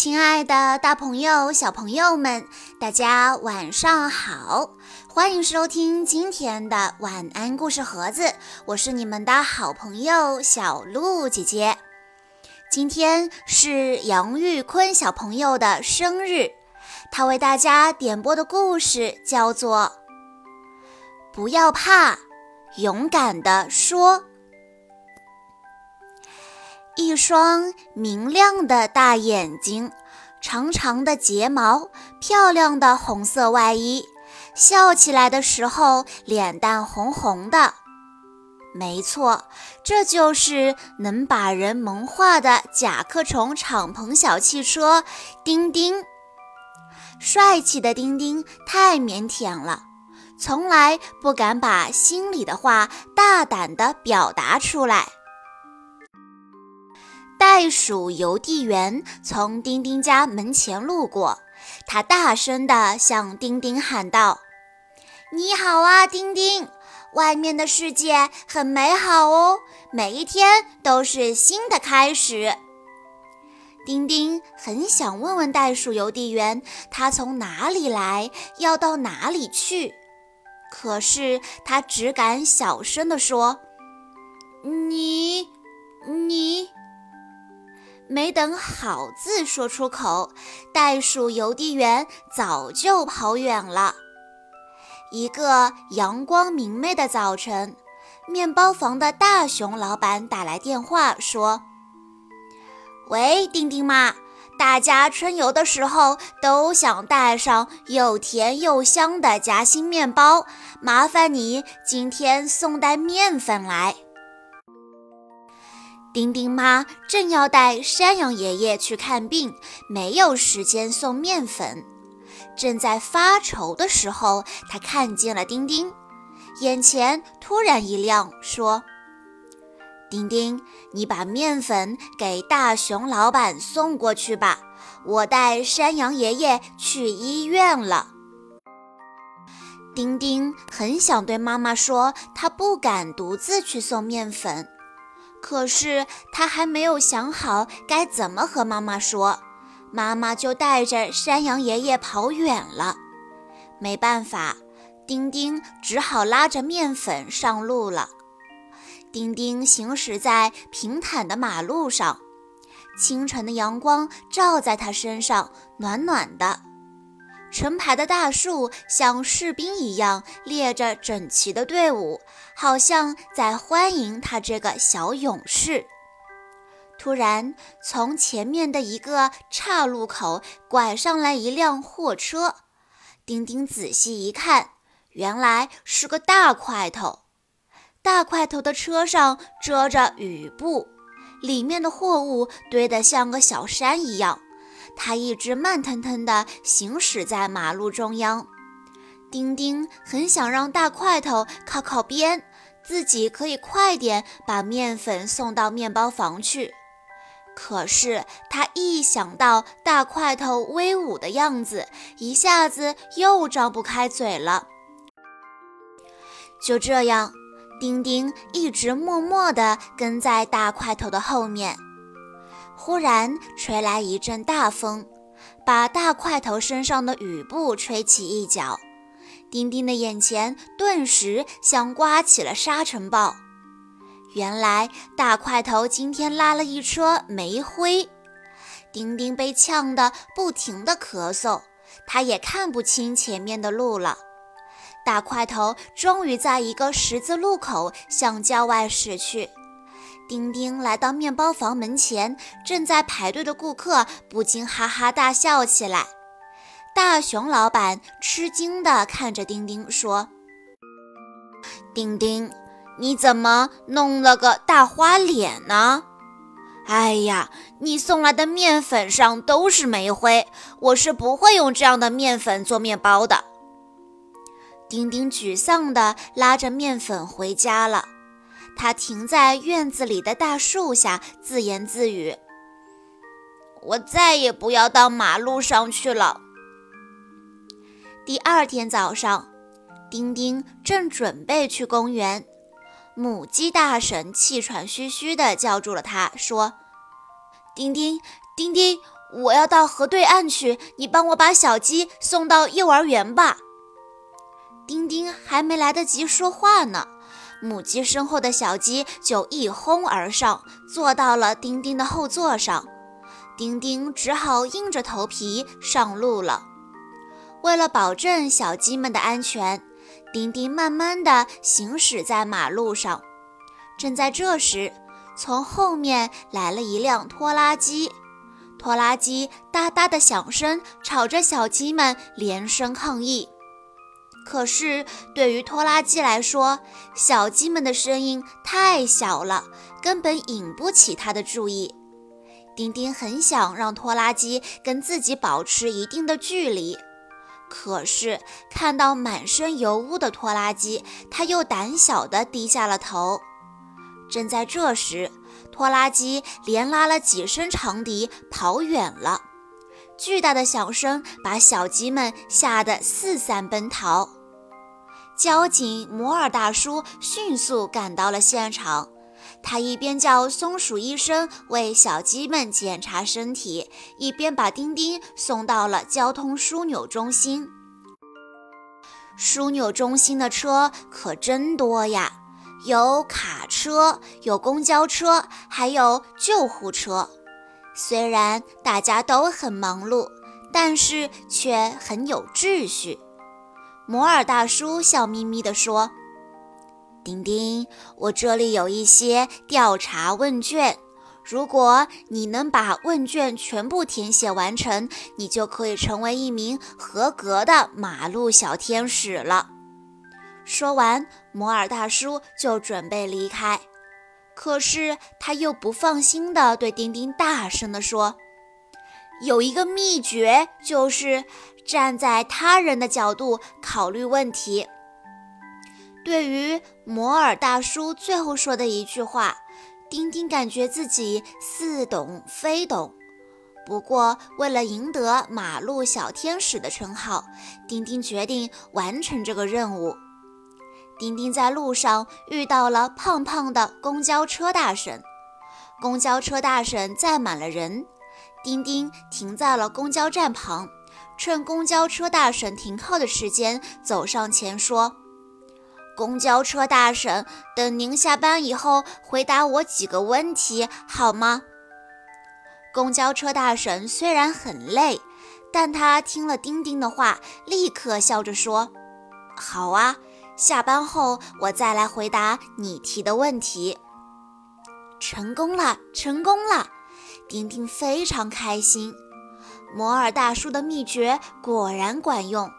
亲爱的，大朋友、小朋友们，大家晚上好！欢迎收听今天的晚安故事盒子，我是你们的好朋友小鹿姐姐。今天是杨玉坤小朋友的生日，他为大家点播的故事叫做《不要怕，勇敢地说》。一双明亮的大眼睛，长长的睫毛，漂亮的红色外衣，笑起来的时候脸蛋红红的。没错，这就是能把人萌化的甲壳虫敞篷小汽车丁丁。帅气的丁丁太腼腆了，从来不敢把心里的话大胆地表达出来。袋鼠邮递员从丁丁家门前路过，他大声地向丁丁喊道：“你好啊，丁丁！外面的世界很美好哦，每一天都是新的开始。”丁丁很想问问袋鼠邮递员，他从哪里来，要到哪里去，可是他只敢小声地说：“你，你。”没等好字说出口，袋鼠邮递员早就跑远了。一个阳光明媚的早晨，面包房的大熊老板打来电话说：“喂，丁丁妈，大家春游的时候都想带上又甜又香的夹心面包，麻烦你今天送袋面粉来。”丁丁妈正要带山羊爷爷去看病，没有时间送面粉。正在发愁的时候，他看见了丁丁，眼前突然一亮，说：“丁丁，你把面粉给大熊老板送过去吧，我带山羊爷爷去医院了。”丁丁很想对妈妈说，他不敢独自去送面粉。可是他还没有想好该怎么和妈妈说，妈妈就带着山羊爷爷跑远了。没办法，丁丁只好拉着面粉上路了。丁丁行驶在平坦的马路上，清晨的阳光照在他身上，暖暖的。成排的大树像士兵一样列着整齐的队伍，好像在欢迎他这个小勇士。突然，从前面的一个岔路口拐上来一辆货车。丁丁仔细一看，原来是个大块头。大块头的车上遮着雨布，里面的货物堆得像个小山一样。他一直慢腾腾地行驶在马路中央，丁丁很想让大块头靠靠边，自己可以快点把面粉送到面包房去。可是他一想到大块头威武的样子，一下子又张不开嘴了。就这样，丁丁一直默默地跟在大块头的后面。忽然吹来一阵大风，把大块头身上的雨布吹起一角。丁丁的眼前顿时像刮起了沙尘暴。原来大块头今天拉了一车煤灰。丁丁被呛得不停地咳嗽，他也看不清前面的路了。大块头终于在一个十字路口向郊外驶去。丁丁来到面包房门前，正在排队的顾客不禁哈哈大笑起来。大熊老板吃惊地看着丁丁说：“丁丁，你怎么弄了个大花脸呢？哎呀，你送来的面粉上都是煤灰，我是不会用这样的面粉做面包的。”丁丁沮丧地拉着面粉回家了。他停在院子里的大树下，自言自语：“我再也不要到马路上去了。”第二天早上，丁丁正准备去公园，母鸡大婶气喘吁吁地叫住了他，说：“丁丁，丁丁，我要到河对岸去，你帮我把小鸡送到幼儿园吧。丁丁还没来得及说话呢，母鸡身后的小鸡就一哄而上，坐到了丁丁的后座上。丁丁只好硬着头皮上路了。为了保证小鸡们的安全，丁丁慢慢地行驶在马路上。正在这时，从后面来了一辆拖拉机。拖拉机哒哒的响声吵着小鸡们连声抗议。可是对于拖拉机来说，小鸡们的声音太小了，根本引不起它的注意。丁丁很想让拖拉机跟自己保持一定的距离，可是看到满身油污的拖拉机，他又胆小地低下了头。正在这时，拖拉机连拉了几声长笛，跑远了。巨大的响声把小鸡们吓得四散奔逃。交警摩尔大叔迅速赶到了现场，他一边叫松鼠医生为小鸡们检查身体，一边把丁丁送到了交通枢纽中心。枢纽中心的车可真多呀！有卡车，有公交车，还有救护车。虽然大家都很忙碌，但是却很有秩序。摩尔大叔笑眯眯地说：“丁丁，我这里有一些调查问卷，如果你能把问卷全部填写完成，你就可以成为一名合格的马路小天使了。”说完，摩尔大叔就准备离开，可是他又不放心地对丁丁大声地说：“有一个秘诀，就是站在他人的角度考虑问题。”对于摩尔大叔最后说的一句话，丁丁感觉自己似懂非懂。不过，为了赢得“马路小天使”的称号，丁丁决定完成这个任务。丁丁在路上遇到了胖胖的公交车大婶，公交车大婶载满了人。丁丁停在了公交站旁，趁公交车大婶停靠的时间，走上前说：“公交车大婶，等您下班以后回答我几个问题好吗？”公交车大婶虽然很累，但她听了丁丁的话，立刻笑着说：“好啊。”下班后，我再来回答你提的问题。成功了，成功了！丁丁非常开心。摩尔大叔的秘诀果然管用。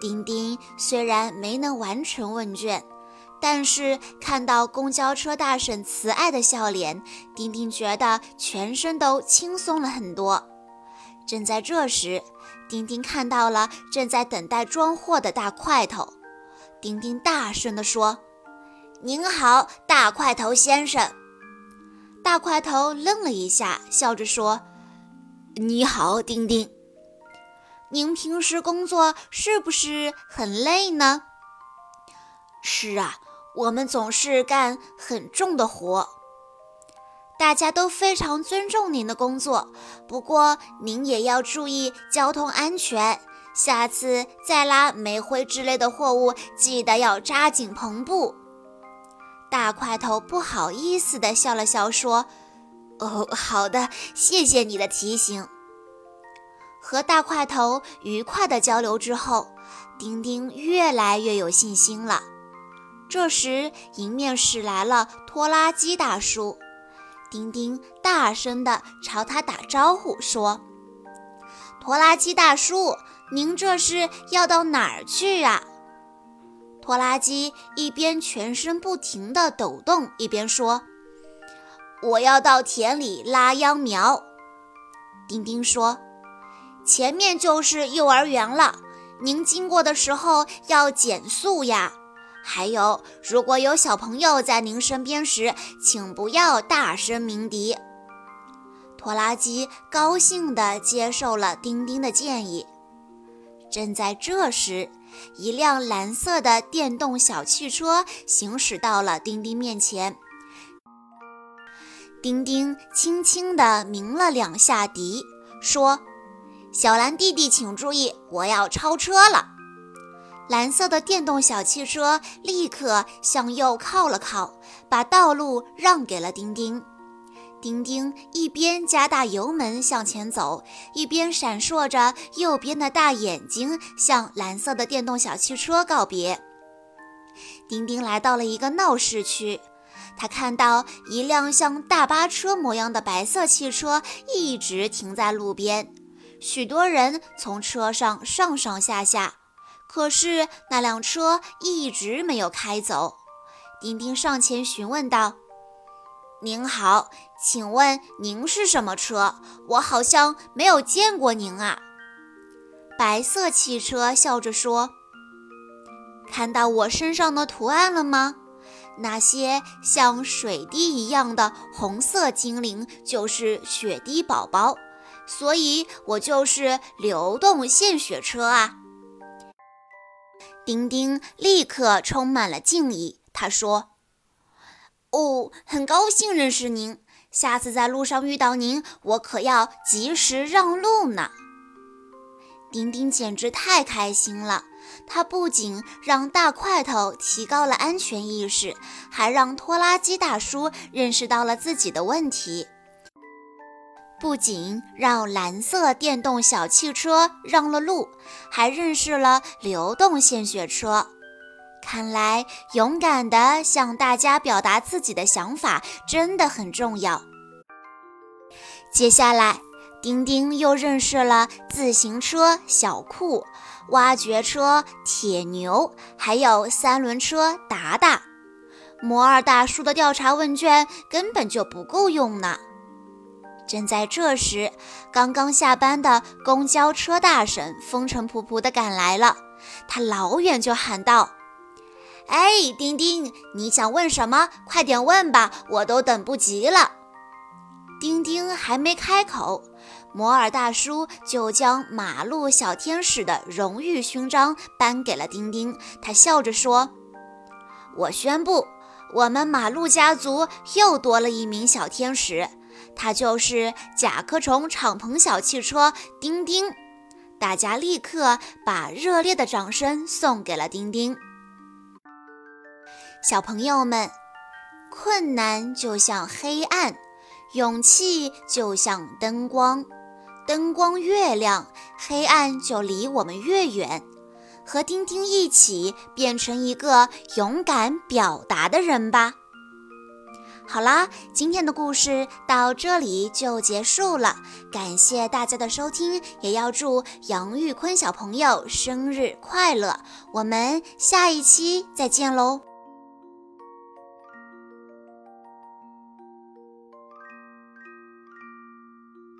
丁丁虽然没能完成问卷，但是看到公交车大婶慈爱的笑脸，丁丁觉得全身都轻松了很多。正在这时，丁丁看到了正在等待装货的大块头。丁丁大声地说：“您好，大块头先生。”大块头愣了一下，笑着说：“你好，丁丁。您平时工作是不是很累呢？”“是啊，我们总是干很重的活。大家都非常尊重您的工作，不过您也要注意交通安全。”下次再拉煤灰之类的货物，记得要扎紧篷布。大块头不好意思地笑了笑，说：“哦，好的，谢谢你的提醒。”和大块头愉快地交流之后，丁丁越来越有信心了。这时，迎面驶来了拖拉机大叔，丁丁大声地朝他打招呼说：“拖拉机大叔。”您这是要到哪儿去啊？拖拉机一边全身不停地抖动，一边说：“我要到田里拉秧苗。”丁丁说：“前面就是幼儿园了，您经过的时候要减速呀。还有，如果有小朋友在您身边时，请不要大声鸣笛。”拖拉机高兴地接受了丁丁的建议。正在这时，一辆蓝色的电动小汽车行驶到了丁丁面前。丁丁轻轻地鸣了两下笛，说：“小蓝弟弟，请注意，我要超车了。”蓝色的电动小汽车立刻向右靠了靠，把道路让给了丁丁。丁丁一边加大油门向前走，一边闪烁着右边的大眼睛，向蓝色的电动小汽车告别。丁丁来到了一个闹市区，他看到一辆像大巴车模样的白色汽车一直停在路边，许多人从车上上上下下，可是那辆车一直没有开走。丁丁上前询问道。您好，请问您是什么车？我好像没有见过您啊。白色汽车笑着说：“看到我身上的图案了吗？那些像水滴一样的红色精灵就是雪滴宝宝，所以我就是流动献血车啊。”丁丁立刻充满了敬意，他说。哦，很高兴认识您。下次在路上遇到您，我可要及时让路呢。丁丁简直太开心了，他不仅让大块头提高了安全意识，还让拖拉机大叔认识到了自己的问题。不仅让蓝色电动小汽车让了路，还认识了流动献血车。看来，勇敢地向大家表达自己的想法真的很重要。接下来，丁丁又认识了自行车小酷、挖掘车铁牛，还有三轮车达达。摩尔大叔的调查问卷根本就不够用呢。正在这时，刚刚下班的公交车大婶风尘仆仆地赶来了，他老远就喊道。哎，丁丁，你想问什么？快点问吧，我都等不及了。丁丁还没开口，摩尔大叔就将马路小天使的荣誉勋章颁给了丁丁。他笑着说：“我宣布，我们马路家族又多了一名小天使，他就是甲壳虫敞篷小汽车丁丁。”大家立刻把热烈的掌声送给了丁丁。小朋友们，困难就像黑暗，勇气就像灯光。灯光越亮，黑暗就离我们越远。和丁丁一起，变成一个勇敢表达的人吧。好啦，今天的故事到这里就结束了。感谢大家的收听，也要祝杨玉坤小朋友生日快乐。我们下一期再见喽！